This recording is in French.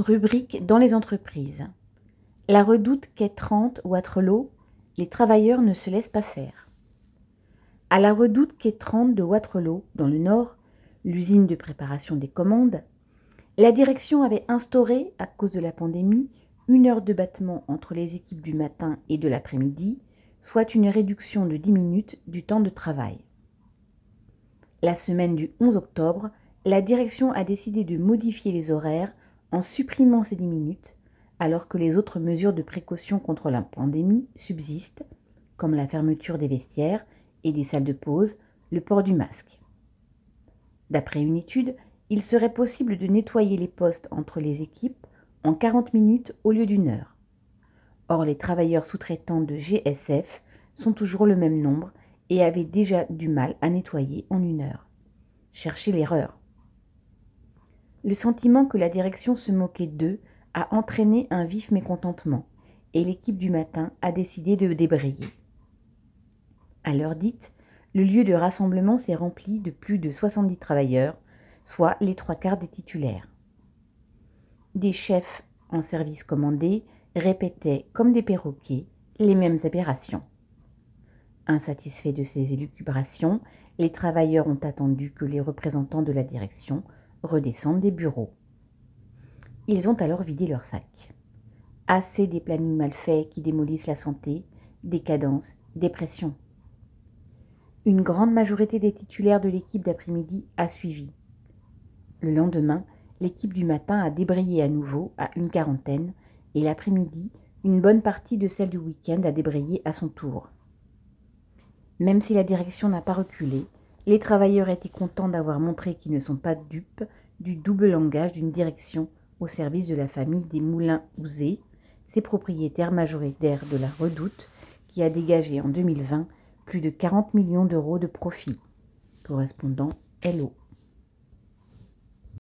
Rubrique dans les entreprises. La redoute quai 30 Waterloo, les travailleurs ne se laissent pas faire. À la redoute quai 30 de Waterloo, dans le nord, l'usine de préparation des commandes, la direction avait instauré, à cause de la pandémie, une heure de battement entre les équipes du matin et de l'après-midi, soit une réduction de 10 minutes du temps de travail. La semaine du 11 octobre, la direction a décidé de modifier les horaires en supprimant ces 10 minutes, alors que les autres mesures de précaution contre la pandémie subsistent, comme la fermeture des vestiaires et des salles de pause, le port du masque. D'après une étude, il serait possible de nettoyer les postes entre les équipes en 40 minutes au lieu d'une heure. Or, les travailleurs sous-traitants de GSF sont toujours le même nombre et avaient déjà du mal à nettoyer en une heure. Cherchez l'erreur. Le sentiment que la direction se moquait d'eux a entraîné un vif mécontentement, et l'équipe du matin a décidé de débrayer. À l'heure dite, le lieu de rassemblement s'est rempli de plus de 70 travailleurs, soit les trois quarts des titulaires. Des chefs en service commandé répétaient comme des perroquets les mêmes aberrations. Insatisfaits de ces élucubrations, les travailleurs ont attendu que les représentants de la direction redescendent des bureaux. Ils ont alors vidé leur sac. Assez des plannings mal faits qui démolissent la santé, décadence, dépression. Une grande majorité des titulaires de l'équipe d'après-midi a suivi. Le lendemain, l'équipe du matin a débrayé à nouveau à une quarantaine et l'après-midi, une bonne partie de celle du week-end a débrayé à son tour. Même si la direction n'a pas reculé, les travailleurs étaient contents d'avoir montré qu'ils ne sont pas dupes du double langage d'une direction au service de la famille des Moulins Ouzé, ses propriétaires majoritaires de la Redoute, qui a dégagé en 2020 plus de 40 millions d'euros de profit, correspondant LO.